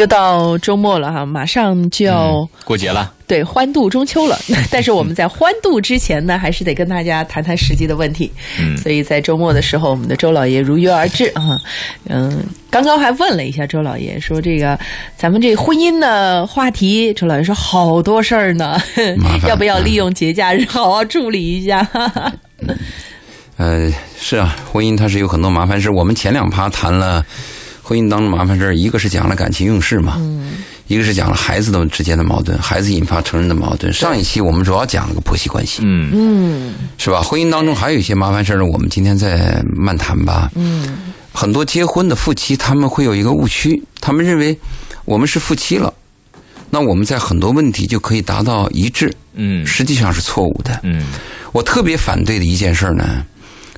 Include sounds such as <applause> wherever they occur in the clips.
又到周末了哈，马上就要过节了。对，欢度中秋了。<laughs> 但是我们在欢度之前呢，还是得跟大家谈谈实际的问题。嗯所以在周末的时候，我们的周老爷如约而至啊。嗯，刚刚还问了一下周老爷，说这个咱们这婚姻的话题，周老爷说好多事儿呢 <laughs> 要不要利用节假日好好处理一下？呃，是啊，婚姻它是有很多麻烦事。我们前两趴谈了婚姻当中麻烦事儿，一个是讲了感情用事嘛，一个是讲了孩子的之间的矛盾，孩子引发成人的矛盾。上一期我们主要讲了个婆媳关系，嗯嗯是吧？婚姻当中还有一些麻烦事儿呢，我们今天再慢谈吧。嗯很多结婚的夫妻他们会有一个误区，他们认为我们是夫妻了，那我们在很多问题就可以达到一致，嗯实际上是错误的。嗯我特别反对的一件事儿呢，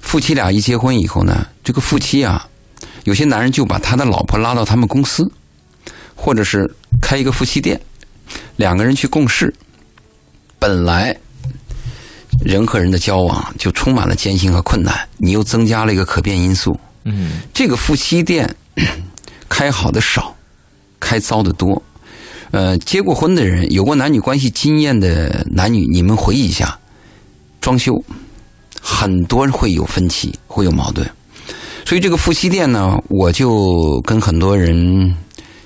夫妻俩一结婚以后呢，这个夫妻啊，有些男人就把他的老婆拉到他们公司，或者是开一个夫妻店，两个人去共事。本来人和人的交往就充满了艰辛和困难，你又增加了一个可变因素。嗯这个夫妻店开好的少，开糟的多。呃，结过婚的人，有过男女关系经验的男女，你们回忆一下，装修很多会有分歧，会有矛盾。所以这个夫妻店呢，我就跟很多人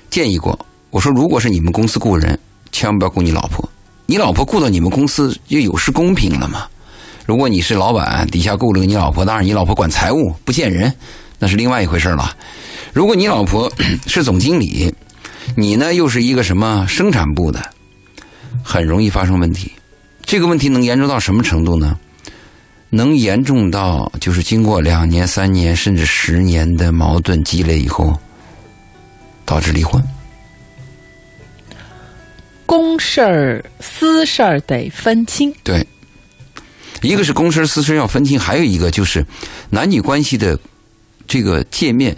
建议过，我说如果是你们公司雇人，千万不要雇你老婆，你老婆雇到你们公司就有失公平了嘛。如果你是老板，底下雇了个你老婆，当然你老婆管财务不见人，那是另外一回事了。如果你老婆是总经理，你呢又是一个什么生产部的，很容易发生问题。这个问题能严重到什么程度呢？能严重到就是经过两年、三年甚至十年的矛盾积累以后，导致离婚。公事儿私事儿得分清。对，一个是公事私事要分清，还有一个就是男女关系的这个界面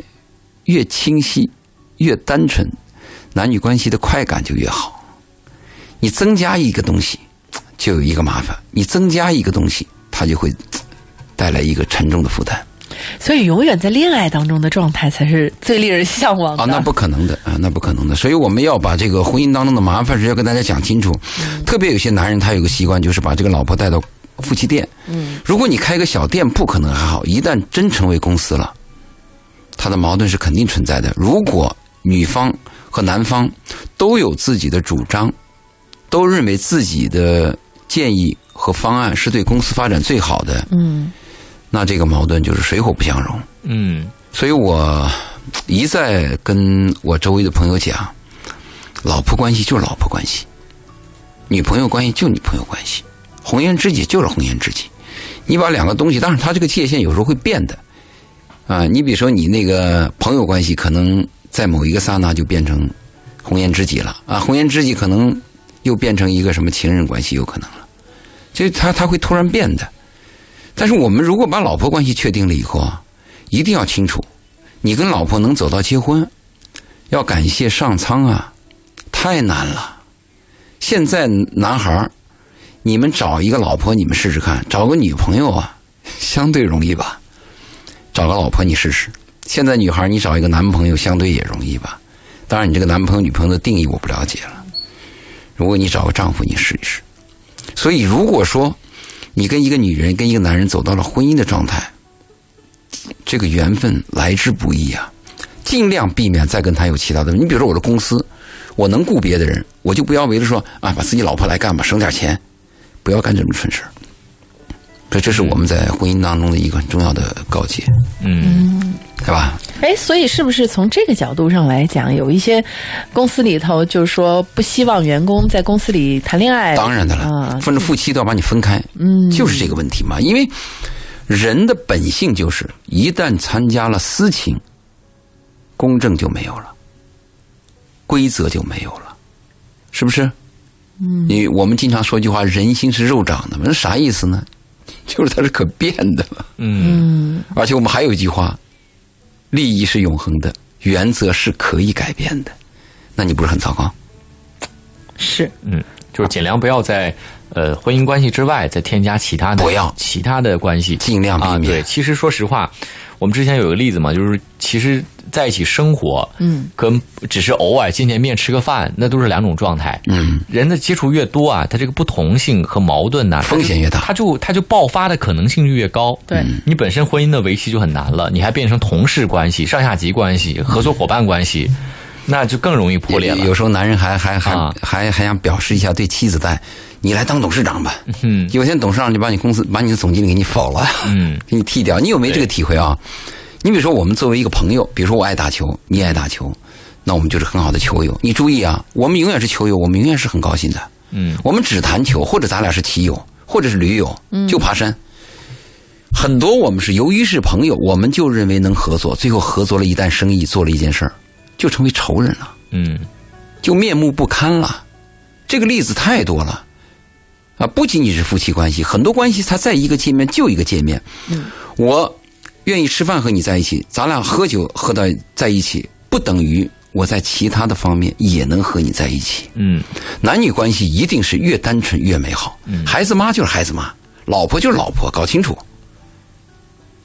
越清晰、越单纯，男女关系的快感就越好。你增加一个东西，就有一个麻烦；你增加一个东西，它就会带来一个沉重的负担所以，永远在恋爱当中的状态才是最令人向往的。啊！那不可能的啊，那不可能的。所以我们要把这个婚姻当中的麻烦事要跟大家讲清楚。特别有些男人他有个习惯，就是把这个老婆带到夫妻店。嗯，如果你开个小店铺可能还好，一旦真成为公司了，他的矛盾是肯定存在的。如果女方和男方都有自己的主张，都认为自己的建议和方案是对公司发展最好的，嗯那这个矛盾就是水火不相容。嗯所以我一再跟我周围的朋友讲，老婆关系就是老婆关系，女朋友关系就女朋友关系，红颜知己就是红颜知己。你把两个东西，当然它这个界限有时候会变的啊。你比如说你那个朋友关系，可能在某一个刹那就变成红颜知己了啊，红颜知己可能又变成一个什么情人关系，有可能了。所以他他会突然变的。但是我们如果把老婆关系确定了以后啊，一定要清楚，你跟老婆能走到结婚，要感谢上苍啊，太难了。现在男孩你们找一个老婆，你们试试看；找个女朋友啊，相对容易吧。找个老婆你试试。现在女孩你找一个男朋友，相对也容易吧。当然，你这个男朋友、女朋友的定义我不了解了。如果你找个丈夫，你试一试。所以，如果说你跟一个女人、跟一个男人走到了婚姻的状态，这个缘分来之不易啊，尽量避免再跟他有其他的。你比如说我的公司，我能雇别的人，我就不要为了说啊，把自己老婆来干吧，省点钱，不要干这种蠢事儿。这这是我们在婚姻当中的一个很重要的告诫，嗯对吧？哎，所以是不是从这个角度上来讲，有一些公司里头就是说不希望员工在公司里谈恋爱？当然的了啊，分着夫妻都要把你分开，嗯，就是这个问题嘛。因为人的本性就是，一旦参加了私情，公正就没有了，规则就没有了，是不是？嗯，因为我们经常说一句话：“人心是肉长的嘛。”那啥意思呢？<laughs> 就是它是可变的嘛。嗯嗯而且我们还有一句话：“利益是永恒的，原则是可以改变的。”那你不是很糟糕？是嗯，就是尽量不要在呃婚姻关系之外再添加其他的不要其他的关系，尽量避免啊。对，其实说实话，我们之前有个例子嘛，就是其实在一起生活，嗯，跟只是偶尔见见面吃个饭，那都是两种状态。嗯，人的接触越多啊，他这个不同性和矛盾呐、风险越大他就他就爆发的可能性就越高。对你本身婚姻的维系就很难了，你还变成同事关系、上下级关系、合作伙伴关系，那就更容易破裂了。有时候男人还还还、啊还还想表示一下对妻子的爱，你来当董事长吧。嗯有些董事长就把你公司把你的总经理给你否了，嗯 <laughs> 给你替掉。你有没有这个体会啊？你比如说，我们作为一个朋友，比如说我爱打球，你也爱打球，那我们就是很好的球友。你注意啊，我们永远是球友，我们永远是很高兴的。嗯我们只谈球，或者咱俩是棋友，或者是驴友，就爬山。很多我们是由于是朋友，我们就认为能合作，最后合作了一单生意，做了一件事儿，就成为仇人了。嗯就面目不堪了。这个例子太多了啊！不仅仅是夫妻关系，很多关系它在一个界面就一个界面。嗯我愿意吃饭和你在一起，咱俩喝酒喝到在一起，不等于我在其他的方面也能和你在一起。嗯男女关系一定是越单纯越美好。孩子妈就是孩子妈，老婆就是老婆，搞清楚，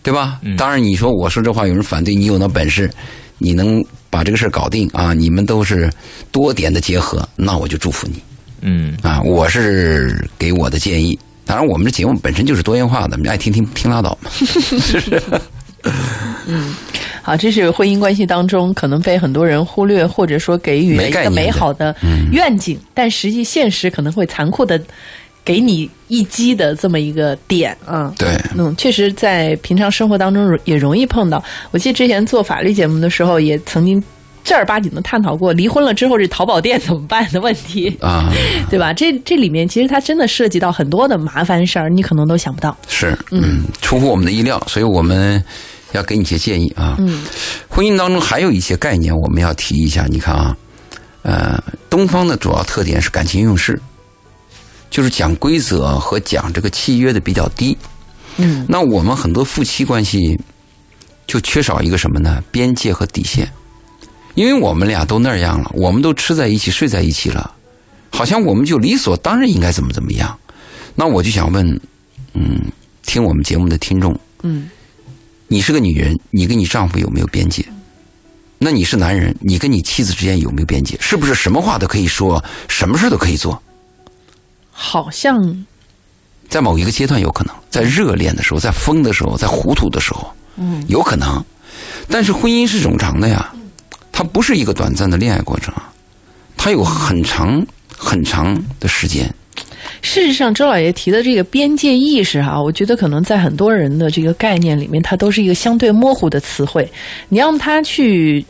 对吧？当然，你说我说这话有人反对，你有那本事，你能把这个事儿搞定啊？你们都是多点的结合，那我就祝福你嗯啊！我是给我的建议。当然，我们这节目本身就是多元化的，你爱听听听拉倒嘛。<laughs> 嗯好，这是婚姻关系当中可能被很多人忽略，或者说给予了一个美好的愿景，但实际现实可能会残酷的给你一击的这么一个点啊。对，嗯，确实，在平常生活当中也容易碰到。我记得之前做法律节目的时候，也曾经正儿八经的探讨过离婚了之后这淘宝店怎么办的问题，啊，对吧？这这里面其实它真的涉及到很多的麻烦事儿，你可能都想不到。是，嗯，出乎我们的意料，所以我们要给你一些建议啊。嗯，婚姻当中还有一些概念我们要提一下。你看啊，呃，东方的主要特点是感情用事，就是讲规则和讲这个契约的比较低。嗯，那我们很多夫妻关系就缺少一个什么呢？边界和底线。因为我们俩都那样了，我们都吃在一起、睡在一起了，好像我们就理所当然应该怎么怎么样。那我就想问，嗯，听我们节目的听众，嗯，你是个女人，你跟你丈夫有没有边界？那你是男人，你跟你妻子之间有没有边界？是不是什么话都可以说，什么事都可以做？好像在某一个阶段有可能，在热恋的时候，在疯的时候，在糊涂的时候，嗯，有可能。但是婚姻是冗长的呀，它不是一个短暂的恋爱过程啊，它有很长很长的时间。事实上，周老爷提的这个边界意识啊，我觉得可能在很多人的这个概念里面，它都是一个相对模糊的词汇。你让他去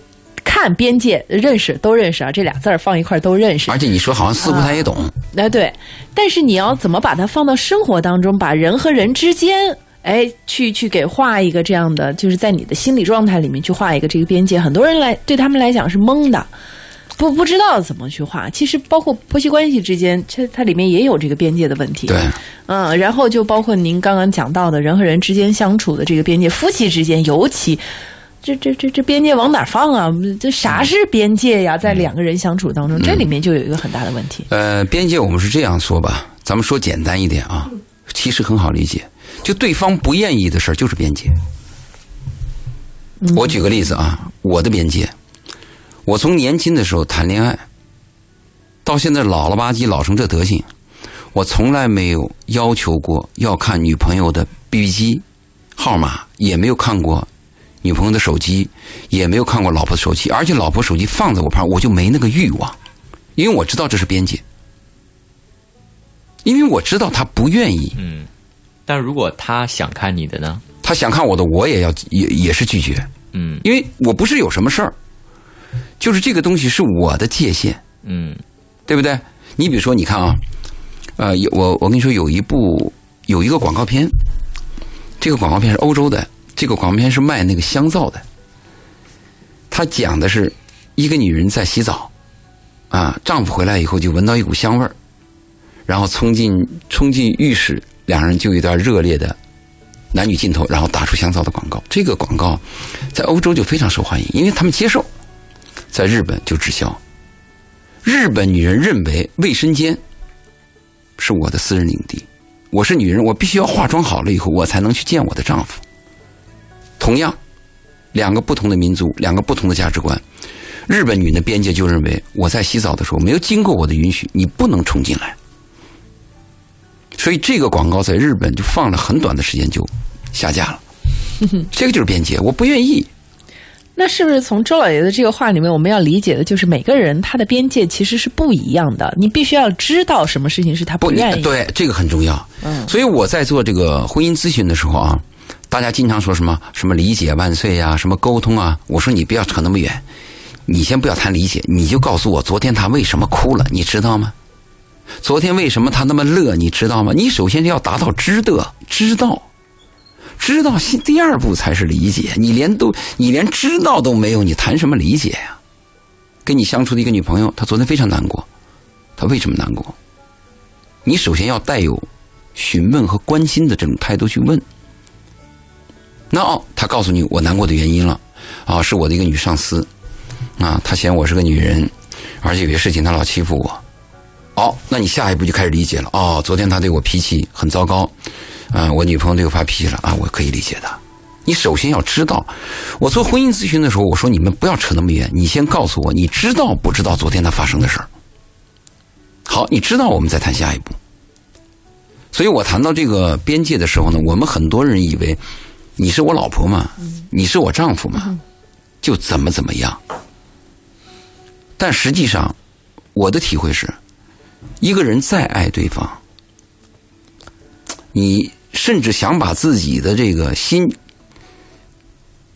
看边界，认识都认识啊，这俩字儿放一块儿都认识。而且你说好像似乎他也懂，哎，对，但是你要怎么把它放到生活当中，把人和人之间，哎，去去给画一个这样的，就是在你的心理状态里面去画一个这个边界，很多人来对他们来讲是懵的。不不知道怎么去画，其实包括婆媳关系之间，这它里面也有这个边界的问题。对，嗯，然后就包括您刚刚讲到的人和人之间相处的这个边界，夫妻之间尤其，这这这这边界往哪儿放啊？这啥是边界呀？在两个人相处当中，这里面就有一个很大的问题。呃，边界我们是这样说吧，咱们说简单一点啊，其实很好理解，就对方不愿意的事儿就是边界。我举个例子啊，我的边界，我从年轻的时候谈恋爱，到现在老了吧唧老成这德行，我从来没有要求过要看女朋友的 BB 机号码，也没有看过女朋友的手机，也没有看过老婆的手机，而且老婆手机放在我旁，我就没那个欲望，因为我知道这是边界，因为我知道她不愿意，嗯。但如果他想看你的呢？他想看我的，我也要也也是拒绝，嗯因为我不是有什么事儿，就是这个东西是我的界限。嗯对不对？你比如说，你看啊，呃，有我我跟你说，有一部有一个广告片，这个广告片是欧洲的，这个广告片是卖那个香皂的。他讲的是一个女人在洗澡，啊，丈夫回来以后就闻到一股香味儿，然后冲进冲进浴室，两人就一段热烈的男女镜头，然后打出香皂的广告。这个广告在欧洲就非常受欢迎，因为他们接受，在日本就滞销。日本女人认为卫生间是我的私人领地，我是女人，我必须要化妆好了以后，我才能去见我的丈夫。同样，两个不同的民族，两个不同的价值观。日本女的边界就认为，我在洗澡的时候没有经过我的允许，你不能冲进来。所以这个广告在日本就放了很短的时间就下架了。<laughs> 这个就是边界，我不愿意。那是不是从周老爷的这个话里面，我们要理解的就是每个人他的边界其实是不一样的，你必须要知道什么事情是他不愿意。对，这个很重要。嗯，所以我在做这个婚姻咨询的时候啊，大家经常说什么什么理解万岁呀，什么沟通啊，我说你不要扯那么远，你先不要谈理解，你就告诉我昨天他为什么哭了，你知道吗？昨天为什么他那么乐，你知道吗？你首先是要达到知的知道。知道，第二步才是理解。你连都，你连知道都没有，你谈什么理解呀？跟你相处的一个女朋友，她昨天非常难过，她为什么难过？你首先要带有询问和关心的这种态度去问。那哦，她告诉你我难过的原因了，啊，是我的一个女上司，啊，她嫌我是个女人，而且有些事情她老欺负我。哦，那你下一步就开始理解了。哦，昨天他对我脾气很糟糕。啊，我女朋友对我发脾气了啊，我可以理解的。你首先要知道，我做婚姻咨询的时候，我说你们不要扯那么远，你先告诉我，你知道不知道昨天他发生的事儿？好，你知道，我们再谈下一步。所以我谈到这个边界的时候呢，我们很多人以为你是我老婆嘛，你是我丈夫嘛，就怎么怎么样。但实际上，我的体会是，一个人再爱对方。你甚至想把自己的这个心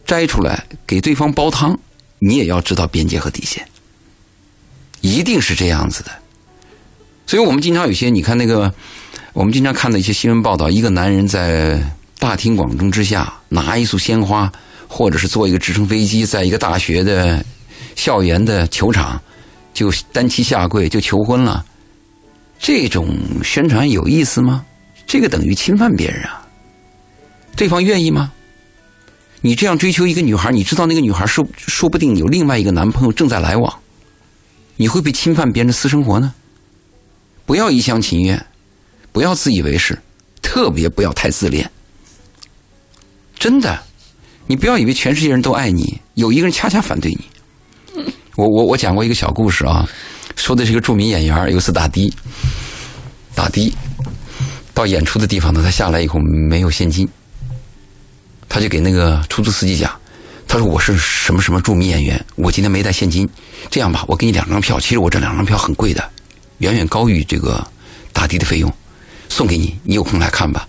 摘出来给对方煲汤，你也要知道边界和底线，一定是这样子的。所以我们经常有些，你看那个，我们经常看的一些新闻报道，一个男人在大庭广众之下拿一束鲜花，或者是坐一个直升飞机，在一个大学的校园的球场就单膝下跪就求婚了，这种宣传有意思吗？这个等于侵犯别人啊！对方愿意吗？你这样追求一个女孩，你知道那个女孩说说不定有另外一个男朋友正在来往，你会被侵犯别人的私生活呢？不要一厢情愿，不要自以为是，特别不要太自恋。真的，你不要以为全世界人都爱你，有一个人恰恰反对你。我我我讲过一个小故事啊，说的是一个著名演员，有次打的，打的。到演出的地方呢，他下来以后没有现金，他就给那个出租司机讲：“他说我是什么什么著名演员，我今天没带现金，这样吧，我给你两张票。其实我这两张票很贵的，远远高于这个打的的费用，送给你，你有空来看吧。”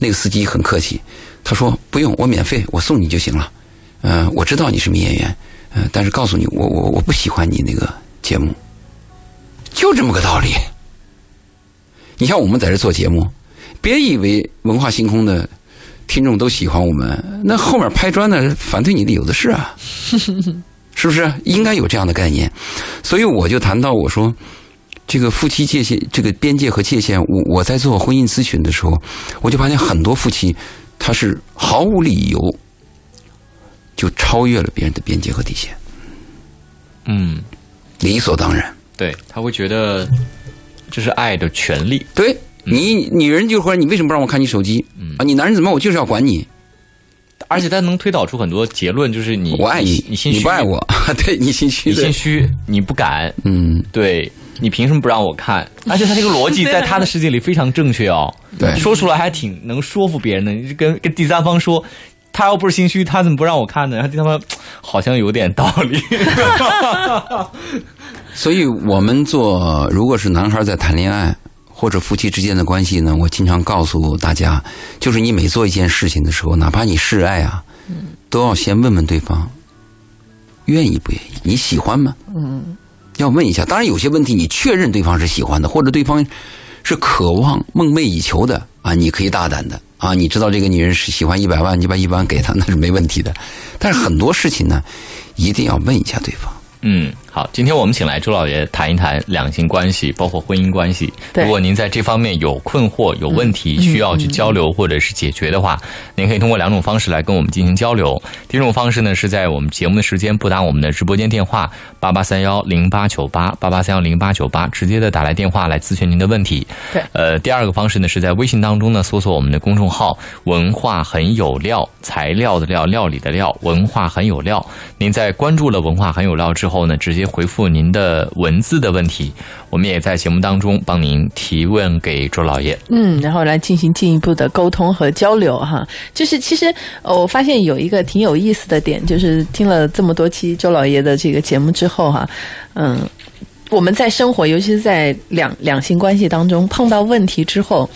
那个司机很客气，他说：“不用，我免费，我送你就行了。嗯，我知道你是名演员，嗯，但是告诉你，我我我不喜欢你那个节目，就这么个道理。你像我们在这做节目。”别以为文化星空的听众都喜欢我们，那后面拍砖的反对你的有的是啊，<laughs> 是不是？应该有这样的概念。所以我就谈到我说，这个夫妻界限、这个边界和界限，我我在做婚姻咨询的时候，我就发现很多夫妻他是毫无理由就超越了别人的边界和底线，嗯，理所当然。对他会觉得这是爱的权利，对。你女人就说你为什么不让我看你手机？啊，你男人怎么我就是要管你，而且他能推导出很多结论，就是你我爱你，你心虚，你不爱我，<laughs> 对你心虚，你心虚，你不敢，嗯，对你凭什么不让我看？<laughs> 而且他这个逻辑在他的世界里非常正确哦，对，说出来还挺能说服别人的。你跟跟第三方说，他要不是心虚，他怎么不让我看呢？然后第三方 <tsk> 好像有点道理。<laughs> 所以我们做，如果是男孩在谈恋爱。或者夫妻之间的关系呢？我经常告诉大家，就是你每做一件事情的时候，哪怕你示爱啊，都要先问问对方愿意不愿意，你喜欢吗？嗯，要问一下。当然，有些问题你确认对方是喜欢的，或者对方是渴望、梦寐以求的啊，你可以大胆的啊。你知道这个女人是喜欢一百万，你把一百万给她，那是没问题的。但是很多事情呢，一定要问一下对方。嗯，好，今天我们请来周老爷谈一谈两性关系，包括婚姻关系。如果您在这方面有困惑、有问题，需要去交流或者是解决的话，您可以通过两种方式来跟我们进行交流。第一种方式呢，是在我们节目的时间拨打我们的直播间电话八八三幺零八九八八八三幺零八九八，直接的打来电话来咨询您的问题。对呃，第二个方式呢，是在微信当中呢搜索我们的公众号“文化很有料”，材料的料，料理的料，文化很有料。您在关注了“文化很有料”之后呢，直接回复您的文字的问题，我们也在节目当中帮您提问给周老爷。嗯，然后来进行进一步的沟通和交流哈。就是其实我发现有一个挺有意思的点，就是听了这么多期周老爷的这个节目之后哈，嗯。我们在生活，尤其是在两两性关系当中碰到问题之后，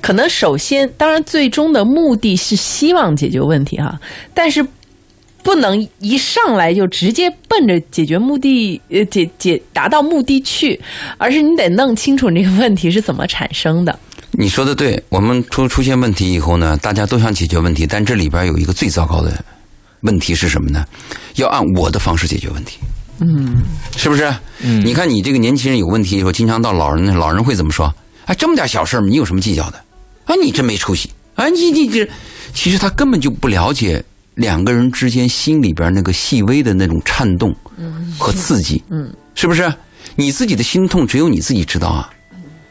可能首先，当然最终的目的是希望解决问题哈，但是不能一上来就直接奔着解决目的呃解解达到目的去，而是你得弄清楚这个问题是怎么产生的。你说的对，我们出出现问题以后呢，大家都想解决问题，但这里边有一个最糟糕的问题是什么呢？要按我的方式解决问题。嗯，是不是？嗯，你看你这个年轻人有问题以后，经常到老人那，老人会怎么说？哎，这么点小事儿你有什么计较的？啊，你真没出息！啊，你你这，其实他根本就不了解两个人之间心里边那个细微的那种颤动和刺激。嗯，是不是？你自己的心痛只有你自己知道啊。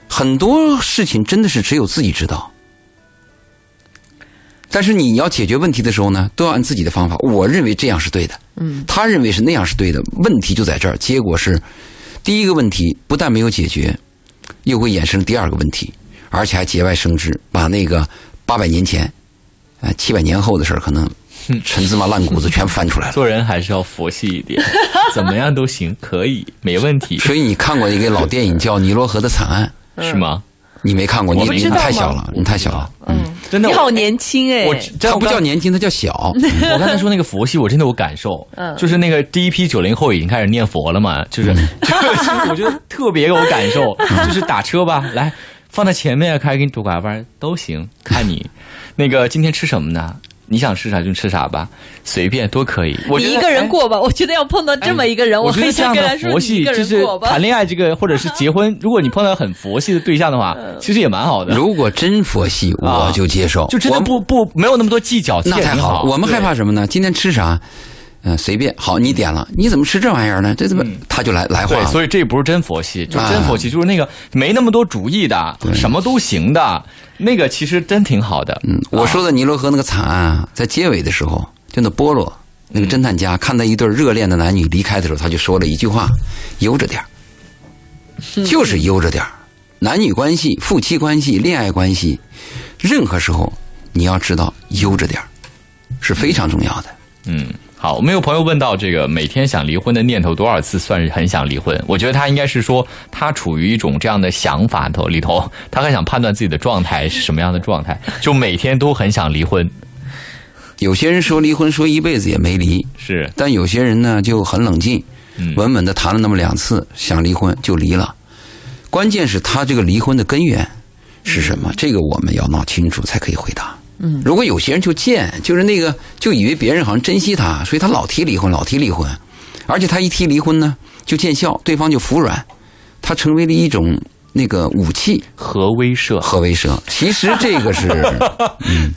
很多事情真的是只有自己知道。但是你要解决问题的时候呢，都要按自己的方法。我认为这样是对的，嗯，他认为是那样是对的。问题就在这儿，结果是第一个问题不但没有解决，又会衍生第二个问题，而且还节外生枝，把那个八百年前、呃七百年后的事儿，可能 <laughs> 陈芝麻烂谷子全翻出来了。做人还是要佛系一点，怎么样都行，可以，没问题，所以你看过一个老电影叫《尼罗河的惨案是吗？》，你没看过？你你太小了，你太小了。嗯，真的，你好年轻哎、我他不叫年。轻，他叫小。<laughs> 我刚才说那个佛系，我真的有感受，嗯就是那个第一批九零后已经开始念佛了嘛，就是，<laughs> 就是我觉得特别有感受，就是打车吧，来放在前面，开始给你拄拐弯都行，看你那个今天吃什么呢？你想吃啥就吃啥吧，随便都可以。我你一个人过吧，我觉得要碰到这么一个人，哎我觉得很这样的想跟他说佛系，你一个就是人过吧。谈恋爱这个，或者是结婚，如果你碰到很佛系的对象的话，嗯其实也蛮好的，如果真佛系，我就接受。就真的我不不没有那么多计较，那太好了。我们害怕什么呢？今天吃啥？嗯、随便。好，你点了，你怎么吃这玩意儿呢？这怎么？他就来来话对，了。所以这不是真佛系，就啊真佛系就是那个没那么多主意的，什么都行的，那个其实真挺好的。嗯，我说的尼罗河那个惨案啊，在结尾的时候，就那波罗那个侦探家看到一对热恋的男女离开的时候，他就说了一句话：“悠着点儿。就是悠着点儿。男女关系、夫妻关系、恋爱关系，任何时候你要知道悠着点儿是非常重要的。嗯，好，我们有朋友问到这个每天想离婚的念头多少次算是很想离婚？我觉得他应该是说他处于一种这样的想法头里头，他很想判断自己的状态是什么样的状态，就每天都很想离婚。有些人说离婚说一辈子也没离，是，但有些人呢就很冷静，嗯稳稳的谈了那么两次，想离婚就离了。关键是他这个离婚的根源是什么？这个我们要闹清楚才可以回答。嗯，如果有些人就贱，就是那个就以为别人好像珍惜他，所以他老提离婚，老提离婚，而且他一提离婚呢就见效，对方就服软，他成为了一种那个武器。核威慑。核威慑。其实这个是，<laughs> 嗯，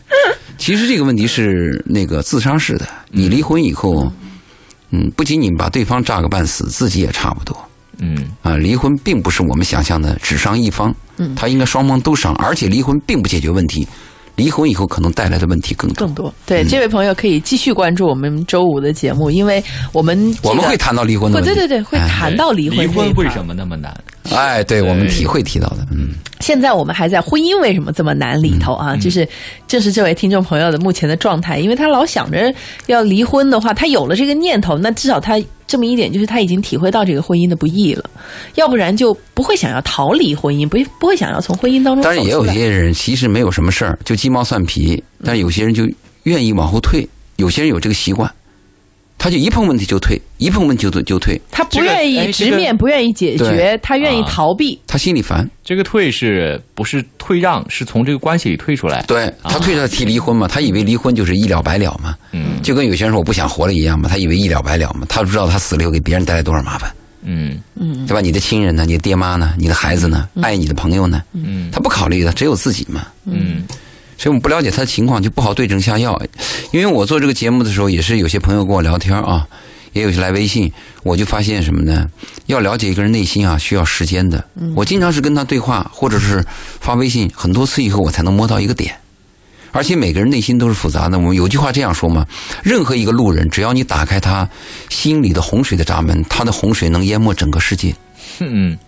其实这个问题是那个自杀式的。你离婚以后，嗯，不仅仅把对方炸个半死，自己也差不多。嗯，啊，离婚并不是我们想象的只伤一方，嗯，他应该双方都伤，而且离婚并不解决问题，离婚以后可能带来的问题更多。更多对、这位朋友可以继续关注我们周五的节目，因为我们、这个、我们会谈到离婚的问题。对对对会哎谈到离婚离婚为什么那么难？哎，对我们体会提到的，嗯，现在我们还在婚姻为什么这么难里头啊？就是这是这位听众朋友的目前的状态，因为他老想着要离婚的话，他有了这个念头，那至少他这么一点就是他已经体会到这个婚姻的不易了，要不然就不会想要逃离婚姻，不不会想要从婚姻当中。当然也有些人其实没有什么事儿，就鸡毛蒜皮，但是有些人就愿意往后退，有些人有这个习惯，他就一碰问题就退，一碰问题就就退，他不愿意哎这个直面，不愿意解决，他愿意啊逃避。他心里烦。这个退是不是退让？是从这个关系里退出来。对他退他提离婚嘛，他以为离婚就是一了百了嘛，嗯，就跟有些人说我不想活了一样嘛，他以为一了百了嘛，他不知道他死了以后给别人带来多少麻烦。嗯对吧？你的亲人呢？你的爹妈呢？你的孩子呢？爱你的朋友呢？嗯他不考虑的，只有自己嘛。嗯所以我们不了解他的情况，就不好对症下药。因为我做这个节目的时候，也是有些朋友跟我聊天啊，也有些来微信，我就发现什么呢？要了解一个人内心啊，需要时间的。我经常是跟他对话，或者是发微信很多次以后，我才能摸到一个点。而且每个人内心都是复杂的。我们有句话这样说嘛：任何一个路人，只要你打开他心里的洪水的闸门，他的洪水能淹没整个世界。嗯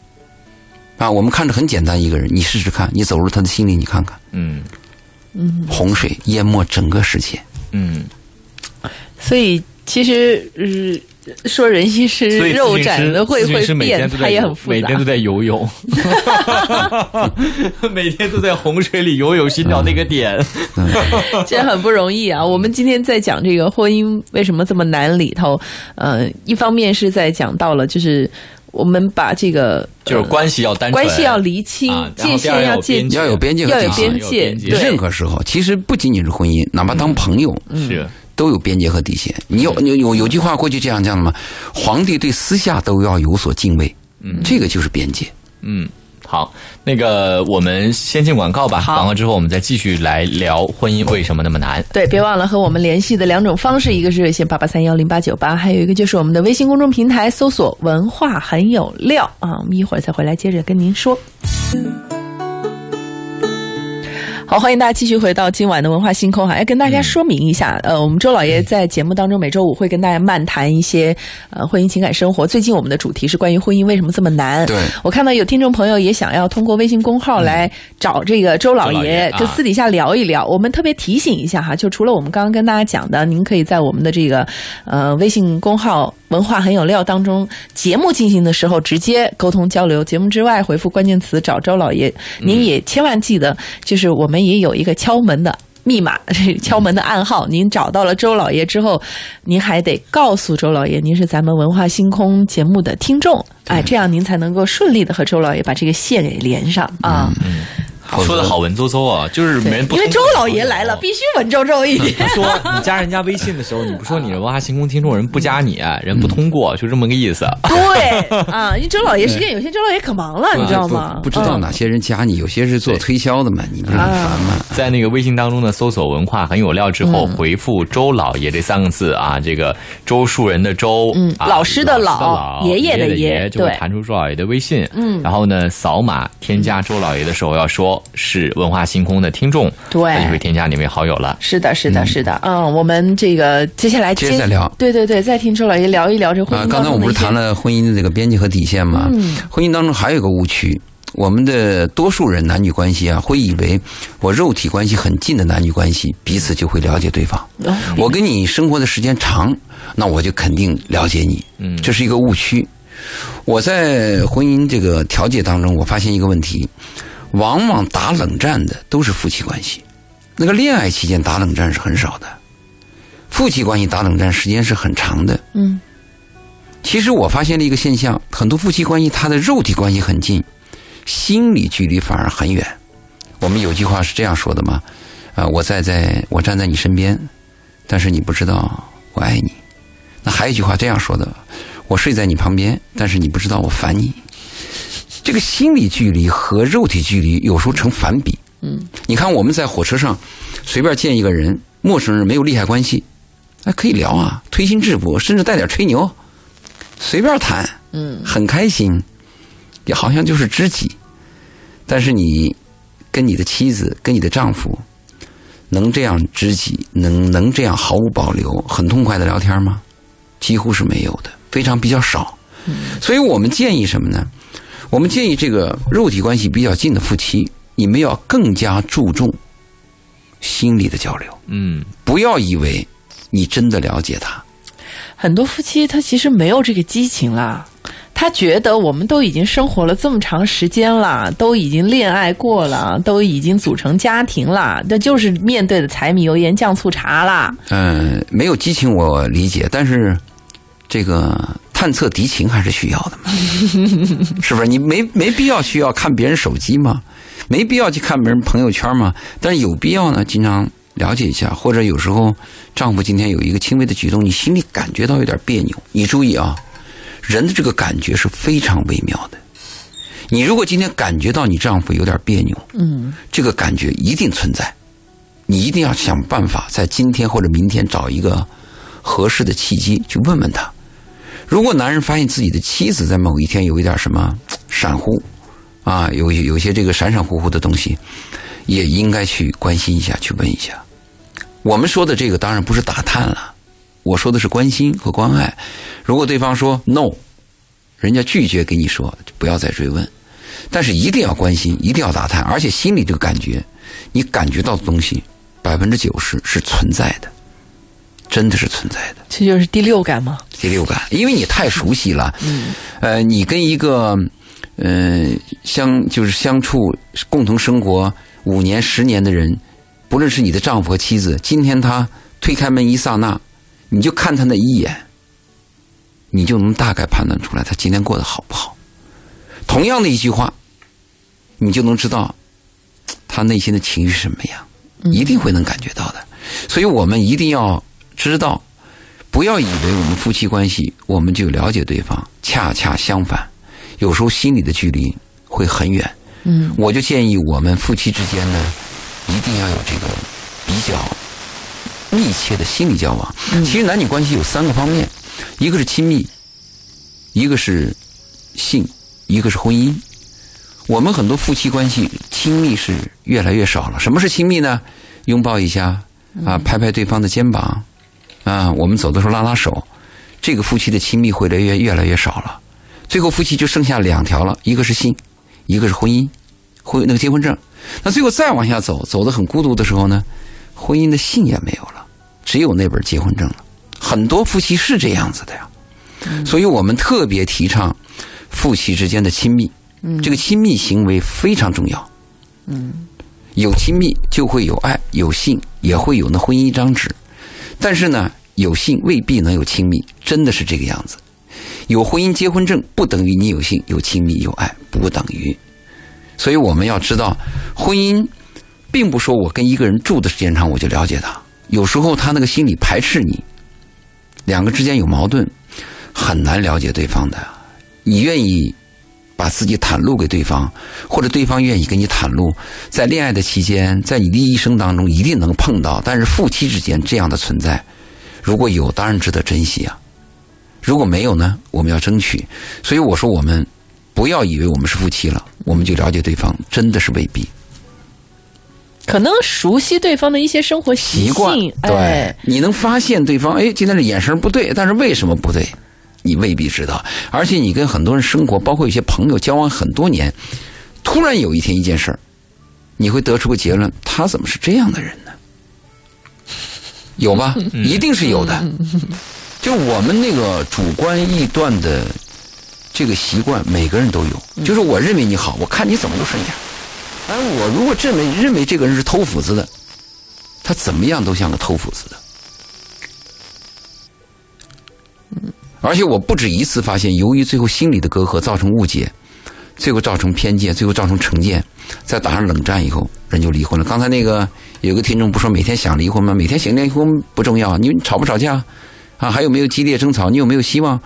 啊，我们看着很简单一个人，你试试看，你走入他的心里，你看看，嗯洪水淹没整个世界。嗯，所以其实，呃，说人心是肉长的会会变，天都在游它也很复杂每天。都在游泳，<laughs> 每天都在洪水里游泳，寻找那个点。这很不容易啊！我们今天在讲这个婚姻为什么这么难里头，呃，一方面是在讲到了，就是我们把这个就是关系要单纯，关系要厘清，界限要界要有边界要有边界，要有边界。任何时候，其实不仅仅是婚姻，哪怕当朋友，是。都有边界和底线。你有有有有句话过去这样讲的吗？皇帝对私下都要有所敬畏，嗯，这个就是边界。嗯。好，那个我们先进广告吧。好广告之后，我们再继续来聊婚姻为什么那么难。对，别忘了和我们联系的两种方式，一个是热线八八三幺零八九八，还有一个就是我们的微信公众平台搜索“文化很有料”啊。我们一会儿再回来接着跟您说。好，欢迎大家继续回到今晚的文化星空哈，要跟大家说明一下，呃，我们周老爷在节目当中每周五会跟大家漫谈一些呃婚姻情感生活。最近我们的主题是关于婚姻为什么这么难。对我看到有听众朋友也想要通过微信公号来找这个周老爷就私底下聊一聊。我们特别提醒一下哈，就除了我们刚刚跟大家讲的，您可以在我们的这个呃微信公号“文化很有料”当中，节目进行的时候直接沟通交流。节目之外回复关键词找周老爷，您也千万记得，就是我们也有一个敲门的。密码，<laughs> 敲门的暗号，您找到了周老爷之后，您还得告诉周老爷，您是咱们文化星空节目的听众，哎，这样您才能够顺利的和周老爷把这个线给连上啊。说的好文绉绉啊，就是没人不因为周老爷来了，必须文绉绉一点。<laughs> 不说你加人家微信的时候，你不说你是文化星空听众，人不加你，人不通过，就这么个意思。对啊，因为周老爷时间有限，周老爷可忙了，你知道吗？不不知道嗯哪些人加你，有些是做推销的嘛，你不是很烦吗？在那个微信当中呢，搜索“文化很有料”之后，回复“周老爷”这三个字啊，这个周树人的周，老师的老老爷爷的爷爷爷，就会弹出周老爷的微信。嗯然后呢，扫码添加周老爷的时候要说是文化星空的听众，对那就会添加你为好友了。是的，是的，是的，嗯，我们这个接下来接着再聊对对对，再听周老爷聊一聊这婚啊，姻刚才我们不是谈了，婚姻的这个边界和底线吗？嗯婚姻当中还有一个误区，我们的多数人男女关系啊，会以为我肉体关系很近的男女关系，彼此就会了解对方。哦我跟你生活的时间长，那我就肯定了解你。嗯这是一个误区。我在婚姻这个调解当中，我发现一个问题，往往打冷战的都是夫妻关系，那个恋爱期间打冷战是很少的，夫妻关系打冷战时间是很长的。嗯其实我发现了一个现象，很多夫妻关系他的肉体关系很近，心理距离反而很远。我们有句话是这样说的嘛，啊，我在在我站在你身边，但是你不知道我爱你。那还有一句话这样说的，我睡在你旁边，但是你不知道我烦你。这个心理距离和肉体距离有时候成反比。嗯，你看我们在火车上随便见一个人，陌生人没有利害关系，哎，可以聊啊，推心置腹，甚至带点吹牛，随便谈，嗯，很开心，也好像就是知己。但是你跟你的妻子、跟你的丈夫，能这样知己，能能这样毫无保留、很痛快的聊天吗？几乎是没有的，非常比较少。所以我们建议什么呢？我们建议这个肉体关系比较近的夫妻，你们要更加注重心理的交流，嗯，不要以为你真的了解他。很多夫妻他其实没有这个激情啦。他觉得我们都已经生活了这么长时间了，都已经恋爱过了，都已经组成家庭了，那就是面对的柴米油盐酱醋茶啦。嗯，没有激情我理解，但是这个探测敌情还是需要的嘛，<laughs> 是不是？你没没必要需要看别人手机吗，没必要去看别人朋友圈吗，但是有必要呢，经常了解一下，或者有时候丈夫今天有一个轻微的举动，你心里感觉到有点别扭，你注意啊。人的这个感觉是非常微妙的。你如果今天感觉到你丈夫有点别扭，嗯，这个感觉一定存在，你一定要想办法在今天或者明天找一个合适的契机去问问他。如果男人发现自己的妻子在某一天有一点什么 <tsk> 闪忽，啊，有有些这个闪闪乎乎的东西，也应该去关心一下，去问一下。我们说的这个当然不是打探了，我说的是关心和关爱。如果对方说 no，人家拒绝跟你说，就不要再追问。但是一定要关心，一定要打探，而且心里这个感觉，你感觉到的东西，百分之九十是存在的，真的是存在的。这就是第六感吗。第六感，因为你太熟悉了。嗯，呃，你跟一个，呃，相就是相处共同生活五年、十年的人，不论是你的丈夫和妻子，今天他推开门一刹那，你就看他那一眼，你就能大概判断出来他今天过得好不好。同样的一句话，你就能知道他内心的情绪是什么样，一定会能感觉到的。所以我们一定要知道。不要以为我们夫妻关系我们就了解对方，恰恰相反，有时候心里的距离会很远。嗯，我就建议我们夫妻之间呢，一定要有这个比较密切的心理交往。其实男女关系有三个方面，一个是亲密，一个是性，一个是婚姻。我们很多夫妻关系亲密是越来越少了。什么是亲密呢？拥抱一下啊，拍拍对方的肩膀。啊，我们走的时候拉拉手，这个夫妻的亲密会来越越来越少了，最后夫妻就剩下两条了，一个是性，一个是婚姻，婚那个结婚证。那最后再往下走，走的很孤独的时候呢，婚姻的信也没有了，只有那本结婚证了。很多夫妻是这样子的呀，所以我们特别提倡夫妻之间的亲密，这个亲密行为非常重要。嗯，有亲密就会有爱，有性也会有那婚姻一张纸。但是呢，有性未必能有亲密，真的是这个样子。有婚姻结婚证不等于你有性、有亲密、有爱，不等于。所以我们要知道，婚姻并不说我跟一个人住的时间长我就了解他，有时候他那个心里排斥你，两个之间有矛盾，很难了解对方的。你愿意把自己袒露给对方，或者对方愿意跟你袒露，在恋爱的期间，在你的一生当中一定能碰到。但是夫妻之间这样的存在，如果有，当然值得珍惜啊。如果没有呢，我们要争取。所以我说，我们不要以为我们是夫妻了，我们就了解对方，真的是未必。可能熟悉对方的一些生活习习惯，对哎，，你能发现对方，哎，今天的眼神不对，但是为什么不对，你未必知道。而且你跟很多人生活，包括一些朋友交往很多年，突然有一天一件事儿，你会得出个结论：他怎么是这样的人呢？有吧？一定是有的。就我们那个主观臆断的这个习惯，每个人都有。就是我认为你好，我看你怎么都顺眼。哎，我如果认为认为这个人是偷斧子的，他怎么样都像个偷斧子的。而且我不止一次发现，由于最后心理的隔阂造成误解，最后造成偏见，最后造成成见，在打上冷战以后，人就离婚了。刚才那个有个听众不说每天想离婚吗？每天想离婚不重要，你吵不吵架啊？还有没有激烈争吵？你有没有希望？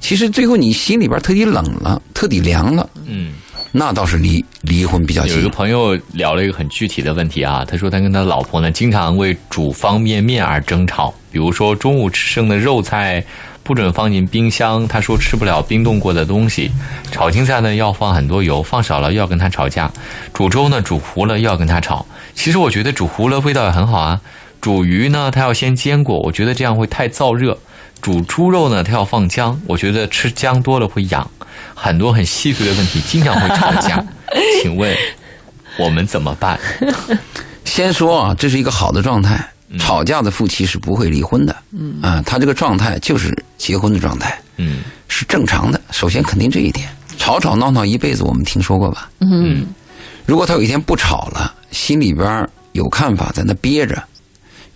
其实最后你心里边特地冷了，特地凉了，嗯，那倒是离离婚比较近有一个。朋友聊了一个很具体的问题啊，他说他跟他老婆呢经常为煮方便面而争吵，比如说中午吃剩的肉菜不准放进冰箱，他说吃不了冰冻过的东西；炒青菜呢要放很多油，放少了又要跟他吵架；煮粥呢煮糊了又要跟他吵。其实我觉得煮糊了味道也很好啊，煮鱼呢他要先煎过，我觉得这样会太燥热。煮猪肉呢，它要放姜，我觉得吃姜多了会痒，很多很细碎的问题经常会吵架。<laughs> 请问我们怎么办？先说啊，这是一个好的状态，吵架的夫妻是不会离婚的。嗯啊，他这个状态就是结婚的状态，嗯是正常的。首先肯定这一点，吵吵闹闹一辈子，我们听说过吧？嗯如果他有一天不吵了，心里边有看法在那憋着，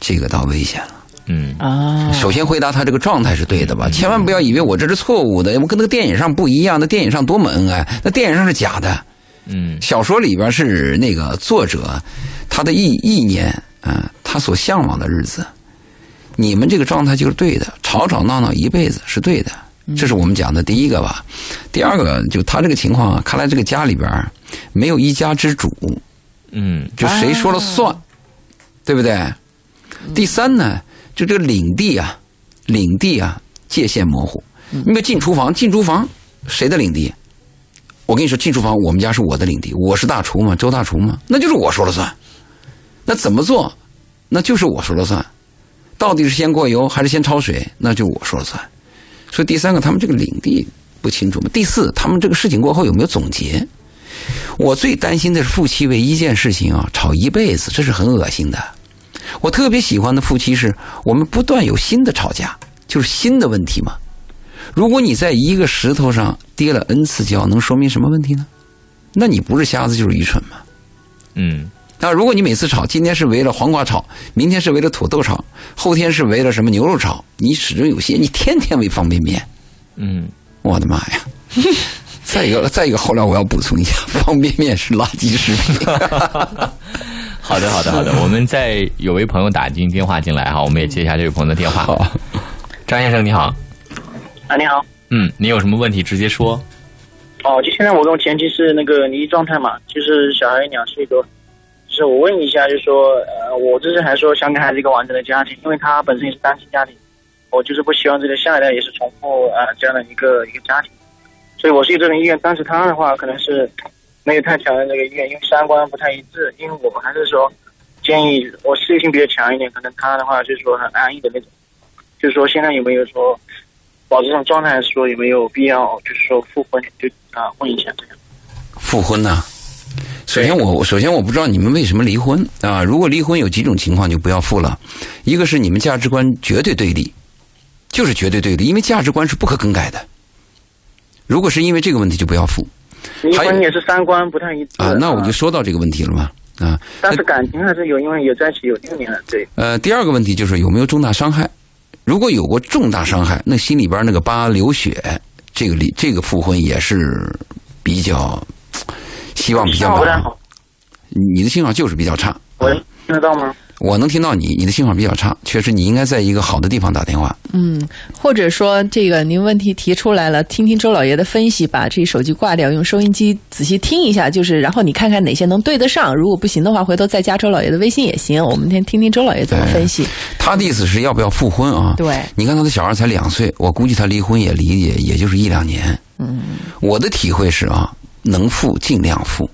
这个倒危险了。嗯啊，首先回答他这个状态是对的吧？千万不要以为我这是错误的，我跟那个电影上不一样。那电影上多么恩爱，那电影上是假的。嗯小说里边是那个作者他的意意念啊、他所向往的日子。你们这个状态就是对的，吵吵闹闹一辈子是对的。这是我们讲的第一个吧。第二个，就他这个情况啊，看来这个家里边没有一家之主，嗯就谁说了算，对不对？第三呢，就这个领地啊，领地啊，界限模糊。你比如进厨房，进厨房谁的领地？我跟你说，进厨房我们家是我的领地，我是大厨嘛，周大厨嘛，那就是我说了算。那怎么做，那就是我说了算。到底是先过油还是先焯水，那就我说了算。所以第三个，他们这个领地不清楚嘛。第四，他们这个事情过后有没有总结？我最担心的是夫妻为一件事情啊吵一辈子，这是很恶心的。我特别喜欢的夫妻是我们不断有新的吵架，就是新的问题嘛。如果你在一个石头上跌了 n 次跤，能说明什么问题呢？那你不是瞎子就是愚蠢嘛。嗯那如果你每次炒，今天是为了黄瓜炒，明天是为了土豆炒，后天是为了什么牛肉炒，你始终有些，你天天为方便面，嗯，我的妈呀！再一个，<laughs> 再一个，后来我要补充一下，方便面是垃圾食品。<laughs> 好的好的好的，我们在有位朋友打进电话进来哈，我们也接一下这位朋友的电话。好，张先生你好，啊，你好。嗯，你有什么问题直接说。哦，就现在我跟我前妻是那个离异状态嘛，就是小孩两岁多。就是我问一下，就是说，呃，我这是还说想给孩子一个完整的家庭，因为他本身也是单亲家庭，我就是不希望这个下一代也是重复啊、呃、这样的一个一个家庭，所以我是有这种意愿。但是他的话可能是没有太强的这个意愿，因为三观不太一致。因为我还是说建议我事业心比较强一点，可能他的话就是说很安逸的那种。就是说现在有没有说保持这种状态，说有没有必要就是说复婚，就啊问一下这样。复婚呢、首先我首先我不知道你们为什么离婚啊？如果离婚有几种情况就不要复了，一个是你们价值观绝对对立，就是绝对对立，因为价值观是不可更改的。如果是因为这个问题就不要复离婚也是三观不太一致啊。那我就说到这个问题了嘛啊。但是感情还是有，因为有在一起有六年了，对。呃，第二个问题就是有没有重大伤害。如果有过重大伤害，那心里边那个疤流血，这个离这个复婚也是比较希望比较好，你的信号就是比较差。喂啊，听得到吗？我能听到你，你的信号比较差，确实你应该在一个好的地方打电话。嗯，或者说这个您问题提出来了，听听周老爷的分析，把这手机挂掉，用收音机仔细听一下，就是然后你看看哪些能对得上，如果不行的话，回头再加周老爷的微信也行。我们先听听周老爷怎么分析。他的意思是要不要复婚啊？对，你看他的小孩才两岁，我估计他离婚也离也也就是一两年。嗯，我的体会是啊，能富尽量富。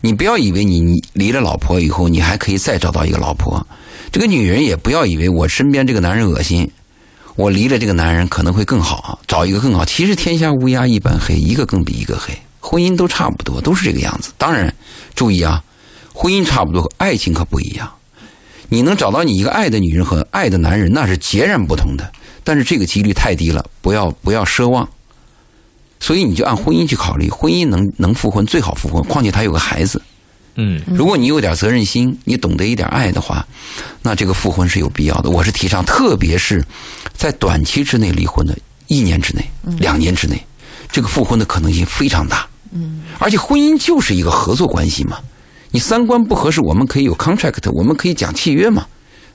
你不要以为你离了老婆以后，你还可以再找到一个老婆。这个女人也不要以为我身边这个男人恶心，我离了这个男人可能会更好，找一个更好。其实天下乌鸦一般黑，一个更比一个黑。婚姻都差不多，都是这个样子。当然，注意啊，婚姻差不多，爱情可不一样。你能找到你一个爱的女人和爱的男人，那是截然不同的。但是这个几率太低了，不要不要奢望。所以你就按婚姻去考虑，婚姻能能复婚最好复婚，况且他有个孩子。嗯如果你有点责任心，你懂得一点爱的话，那这个复婚是有必要的。我是提倡，特别是在短期之内离婚的，一年之内、两年之内，这个复婚的可能性非常大。嗯，而且婚姻就是一个合作关系嘛，你三观不合适，我们可以有 contract，我们可以讲契约嘛，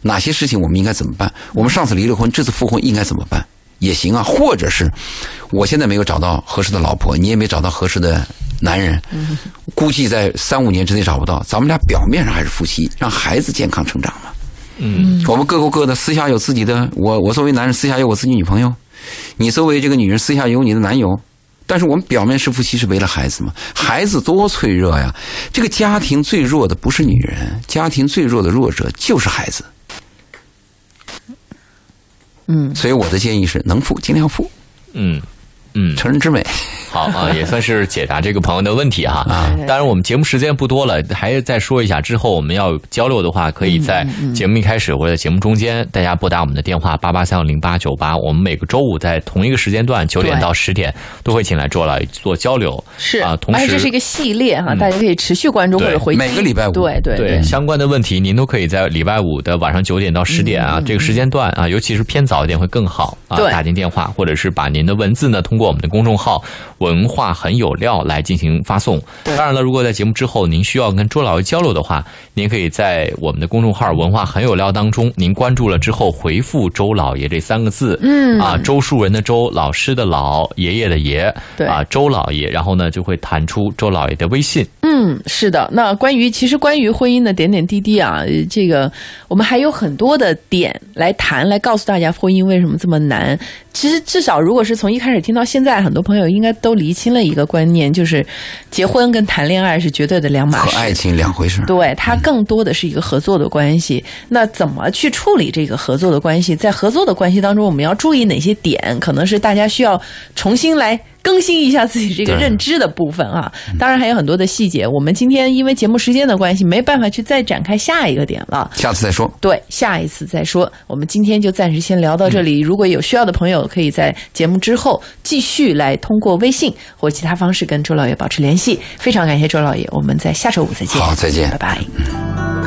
哪些事情我们应该怎么办？我们上次离了婚，这次复婚应该怎么办？也行啊，或者是我现在没有找到合适的老婆，你也没找到合适的男人，估计在三五年之内找不到，咱们俩表面上还是夫妻，让孩子健康成长嘛。嗯我们各过各的，私下有自己的，我我作为男人私下有我自己女朋友，你作为这个女人私下有你的男友，但是我们表面是夫妻，是为了孩子嘛？孩子多脆弱呀！这个家庭最弱的不是女人，家庭最弱的弱者就是孩子。嗯，所以我的建议是，能付尽量付，嗯嗯，成人之美。<laughs> 好啊，也算是解答这个朋友的问题哈。啊。当然，我们节目时间不多了，还是再说一下，之后我们要交流的话，可以在节目一开始或者节目中间，大家拨打我们的电话八八三幺零八九八，我们每个周五在同一个时间段九点对。到十点都会请来周来做交流。是啊，同时而且这是一个系列哈，嗯。大家可以持续关注或对。者回每个礼拜五对对对相关的问题，您都可以在礼拜五的晚上九点到十点啊、这个时间段啊，尤其是偏早一点会更好啊，打进电话或者是把您的文字呢通过。我们的公众号“文化很有料”来进行发送。当然了，如果在节目之后您需要跟周老爷交流的话，您可以在我们的公众号“文化很有料”当中，您关注了之后回复“周老爷”这三个字，嗯啊，周树人的周，老师的老，爷爷的爷，对啊，周老爷，然后呢就会弹出周老爷的微信。嗯，是的。那关于其实关于婚姻的点点滴滴啊，呃这个我们还有很多的点来谈，来告诉大家婚姻为什么这么难。其实至少如果是从一开始听到现在，很多朋友应该都厘清了一个观念，就是结婚跟谈恋爱是绝对的两码事。和爱情两回事。对，它更多的是一个合作的关系。那怎么去处理这个合作的关系？在合作的关系当中，我们要注意哪些点？可能是大家需要重新来更新一下自己这个认知的部分啊。当然还有很多的细节，我们今天因为节目时间的关系，没办法去再展开下一个点了。下次再说。对，下一次再说。我们今天就暂时先聊到这里。如果有需要的朋友，可以在节目之后继续来通过微信或其他方式跟周老爷保持联系。非常感谢周老爷，我们在下周五再见。好再见拜拜。